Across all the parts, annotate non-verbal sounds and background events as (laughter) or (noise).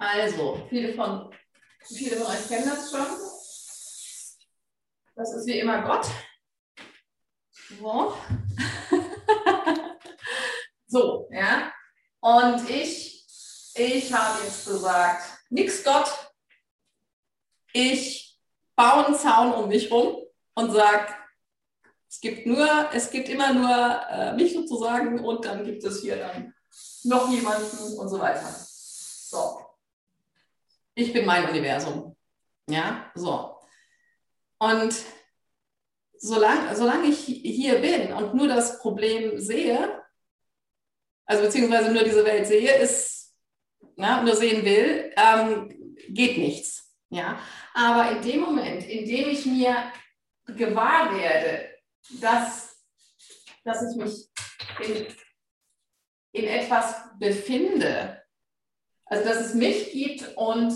Also, viele von, viele von euch kennen das schon. Das ist wie immer Gott. So. (laughs) so, ja. Und ich, ich habe jetzt gesagt, nix Gott. Ich baue einen Zaun um mich rum und sage, es gibt nur, es gibt immer nur äh, mich sozusagen und dann gibt es hier dann noch jemanden und so weiter. So. Ich bin mein Universum. Ja, so. Und solange, solange ich hier bin und nur das Problem sehe, also beziehungsweise nur diese Welt sehe, ist, na, nur sehen will, ähm, geht nichts. Ja, aber in dem Moment, in dem ich mir gewahr werde, dass, dass ich mich in, in etwas befinde, also dass es mich gibt und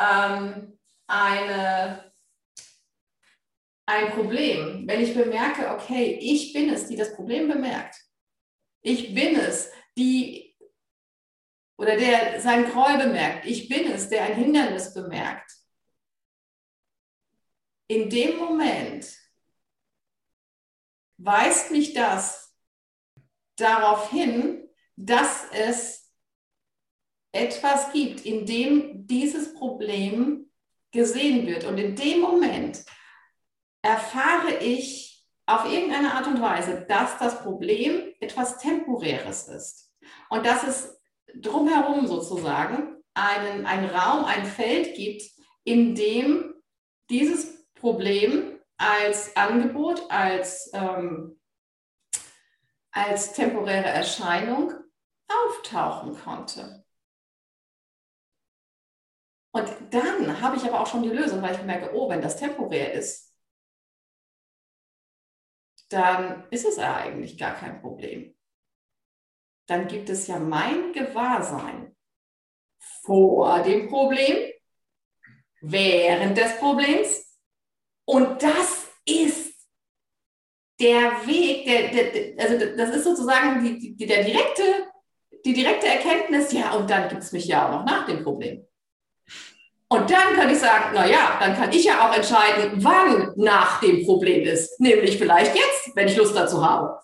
ähm, eine, ein Problem, wenn ich bemerke, okay, ich bin es, die das Problem bemerkt. Ich bin es, die oder der sein Gräuel bemerkt. Ich bin es, der ein Hindernis bemerkt. In dem Moment weist mich das darauf hin, dass es etwas gibt, in dem dieses Problem gesehen wird. Und in dem Moment erfahre ich auf irgendeine Art und Weise, dass das Problem etwas Temporäres ist. Und dass es drumherum sozusagen einen, einen Raum, ein Feld gibt, in dem dieses Problem als Angebot, als, ähm, als temporäre Erscheinung auftauchen konnte. Und dann habe ich aber auch schon die Lösung, weil ich merke, oh, wenn das temporär ist, dann ist es ja eigentlich gar kein Problem dann gibt es ja mein Gewahrsein vor dem Problem, während des Problems. Und das ist der Weg, der, der, also das ist sozusagen die, die, der direkte, die direkte Erkenntnis, ja, und dann gibt es mich ja auch noch nach dem Problem. Und dann kann ich sagen, na ja, dann kann ich ja auch entscheiden, wann nach dem Problem ist. Nämlich vielleicht jetzt, wenn ich Lust dazu habe.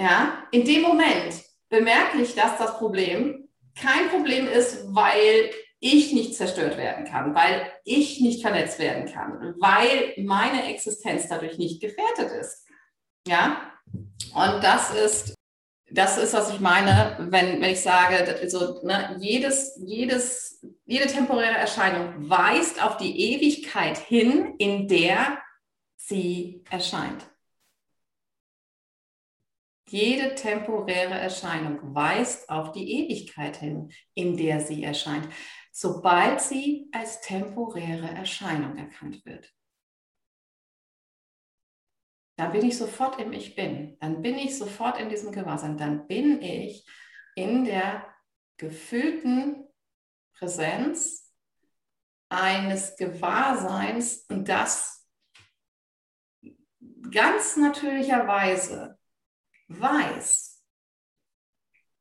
Ja, in dem Moment bemerke ich, dass das Problem kein Problem ist, weil ich nicht zerstört werden kann, weil ich nicht verletzt werden kann, weil meine Existenz dadurch nicht gefährdet ist. Ja, und das ist, das ist, was ich meine, wenn, wenn ich sage, also, ne, jedes, jedes, jede temporäre Erscheinung weist auf die Ewigkeit hin, in der sie erscheint. Jede temporäre Erscheinung weist auf die Ewigkeit hin, in der sie erscheint, sobald sie als temporäre Erscheinung erkannt wird. Dann bin ich sofort im Ich Bin. Dann bin ich sofort in diesem Gewahrsein. Dann bin ich in der gefühlten Präsenz eines Gewahrseins das ganz natürlicherweise weiß,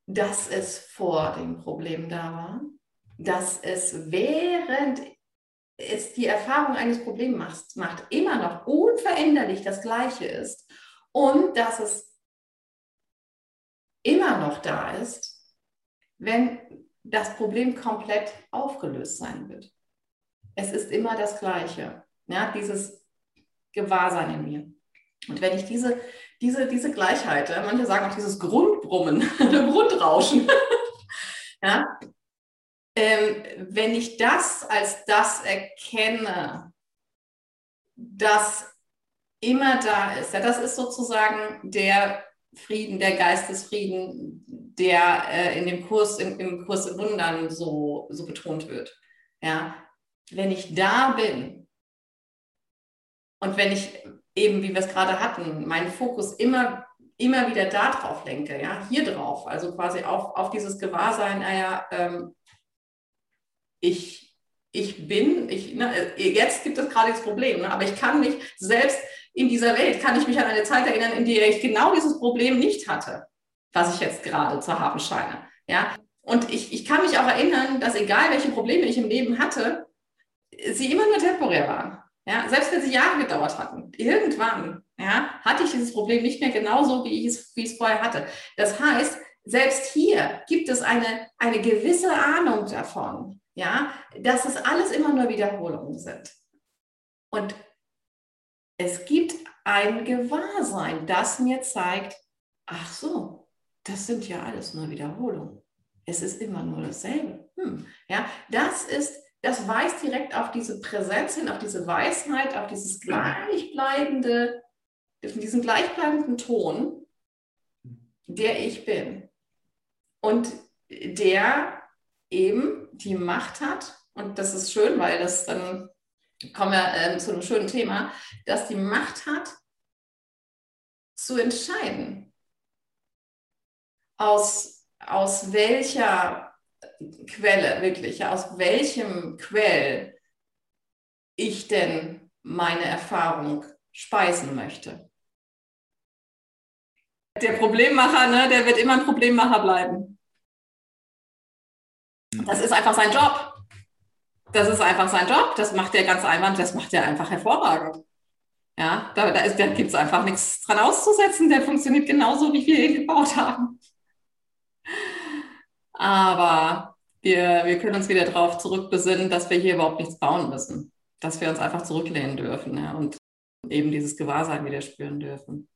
dass es vor dem Problem da war, dass es während es die Erfahrung eines Problems macht, macht immer noch unveränderlich das Gleiche ist und dass es immer noch da ist, wenn das Problem komplett aufgelöst sein wird. Es ist immer das Gleiche, ja, dieses Gewahrsein in mir. Und wenn ich diese, diese, diese Gleichheit, manche sagen auch dieses Grundbrummen, (laughs) Grundrauschen, ähm, wenn ich das als das erkenne, das immer da ist, ja, das ist sozusagen der Frieden, der Geistesfrieden, der äh, in dem Kurs, im, im Kurs in Wundern so, so betont wird. Ja, wenn ich da bin und wenn ich eben, wie wir es gerade hatten, meinen Fokus immer, immer wieder darauf lenke, ja, hier drauf, also quasi auf, auf dieses Gewahrsein, naja, ähm, ich, ich bin, ich, ne, jetzt gibt es gerade das Problem, ne, aber ich kann mich selbst in dieser Welt, kann ich mich an eine Zeit erinnern, in der ich genau dieses Problem nicht hatte, was ich jetzt gerade zu haben scheine. Ja, Und ich, ich kann mich auch erinnern, dass egal welche Probleme ich im Leben hatte, sie immer nur temporär waren. Ja, selbst wenn sie Jahre gedauert hatten, irgendwann ja, hatte ich dieses Problem nicht mehr genauso, wie ich es, wie ich es vorher hatte. Das heißt, selbst hier gibt es eine, eine gewisse Ahnung davon, ja, dass es alles immer nur Wiederholungen sind. Und es gibt ein Gewahrsein, das mir zeigt, ach so, das sind ja alles nur Wiederholungen. Es ist immer nur dasselbe. Hm. Ja, das ist das weist direkt auf diese Präsenz hin, auf diese Weisheit, auf dieses gleichbleibende, diesen gleichbleibenden Ton, der ich bin. Und der eben die Macht hat, und das ist schön, weil das dann kommen wir äh, zu einem schönen Thema, dass die Macht hat, zu entscheiden, aus, aus welcher Quelle, wirklich, aus welchem Quell ich denn meine Erfahrung speisen möchte. Der Problemmacher, ne, der wird immer ein Problemmacher bleiben. Das ist einfach sein Job. Das ist einfach sein Job. Das macht er ganz einwand, das macht er einfach hervorragend. Ja, da, da, da gibt es einfach nichts dran auszusetzen. Der funktioniert genauso, wie wir ihn gebaut haben. Aber wir, wir können uns wieder darauf zurückbesinnen, dass wir hier überhaupt nichts bauen müssen. Dass wir uns einfach zurücklehnen dürfen ja, und eben dieses Gewahrsein wieder spüren dürfen.